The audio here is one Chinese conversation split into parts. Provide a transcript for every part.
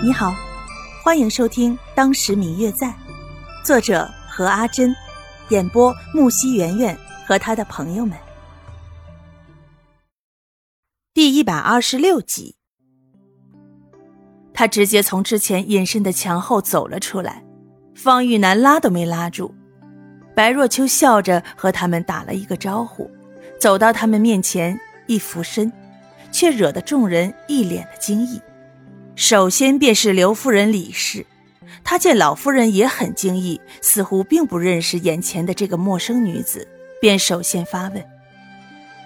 你好，欢迎收听《当时明月在》，作者何阿珍，演播木西圆圆和他的朋友们。第一百二十六集，他直接从之前隐身的墙后走了出来，方玉楠拉都没拉住。白若秋笑着和他们打了一个招呼，走到他们面前一俯身，却惹得众人一脸的惊异。首先便是刘夫人李氏，她见老夫人也很惊异，似乎并不认识眼前的这个陌生女子，便首先发问：“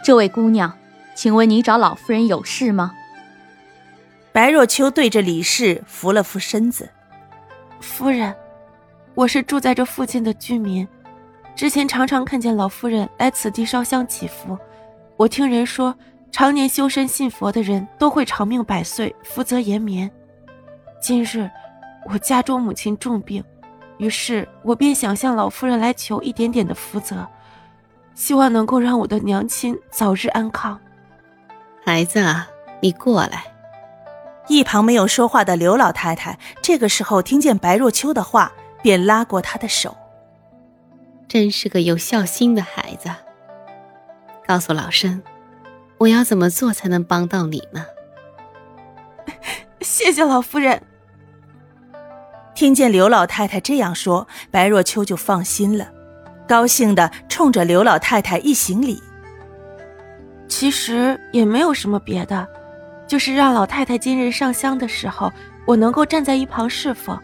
这位姑娘，请问你找老夫人有事吗？”白若秋对着李氏扶了扶身子：“夫人，我是住在这附近的居民，之前常常看见老夫人来此地烧香祈福，我听人说。”常年修身信佛的人都会长命百岁、福泽延绵。今日我家中母亲重病，于是我便想向老夫人来求一点点的福泽，希望能够让我的娘亲早日安康。孩子啊，你过来。一旁没有说话的刘老太太，这个时候听见白若秋的话，便拉过她的手。真是个有孝心的孩子。告诉老身。我要怎么做才能帮到你呢？谢谢老夫人。听见刘老太太这样说，白若秋就放心了，高兴的冲着刘老太太一行礼。其实也没有什么别的，就是让老太太今日上香的时候，我能够站在一旁侍奉，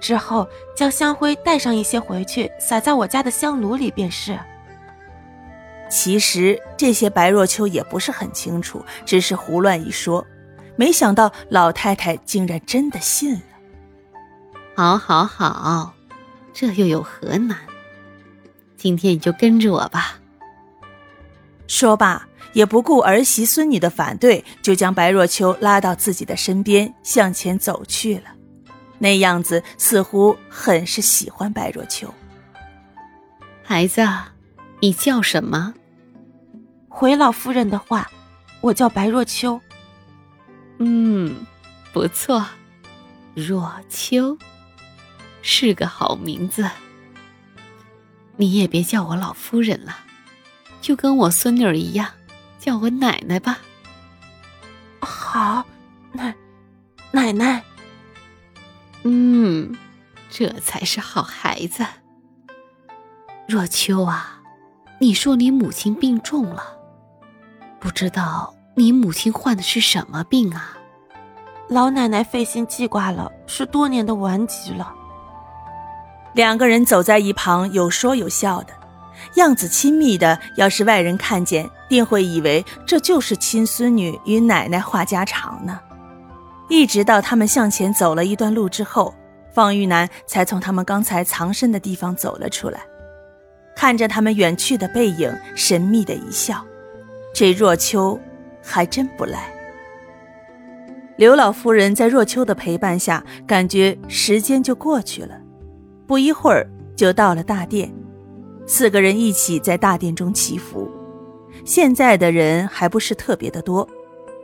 之后将香灰带上一些回去，撒在我家的香炉里便是。其实这些白若秋也不是很清楚，只是胡乱一说。没想到老太太竟然真的信了。好，好，好，这又有何难？今天你就跟着我吧。说罢，也不顾儿媳孙女的反对，就将白若秋拉到自己的身边，向前走去了。那样子似乎很是喜欢白若秋。孩子，你叫什么？回老夫人的话，我叫白若秋。嗯，不错，若秋是个好名字。你也别叫我老夫人了，就跟我孙女儿一样，叫我奶奶吧。好，奶奶奶。嗯，这才是好孩子。若秋啊，你说你母亲病重了。不知道你母亲患的是什么病啊？老奶奶费心记挂了，是多年的顽疾了。两个人走在一旁，有说有笑的样子，亲密的。要是外人看见，定会以为这就是亲孙女与奶奶话家常呢。一直到他们向前走了一段路之后，方玉楠才从他们刚才藏身的地方走了出来，看着他们远去的背影，神秘的一笑。这若秋还真不赖。刘老夫人在若秋的陪伴下，感觉时间就过去了，不一会儿就到了大殿，四个人一起在大殿中祈福。现在的人还不是特别的多，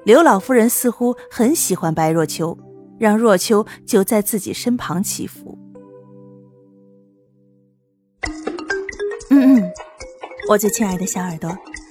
刘老夫人似乎很喜欢白若秋，让若秋就在自己身旁祈福。嗯嗯，我最亲爱的小耳朵。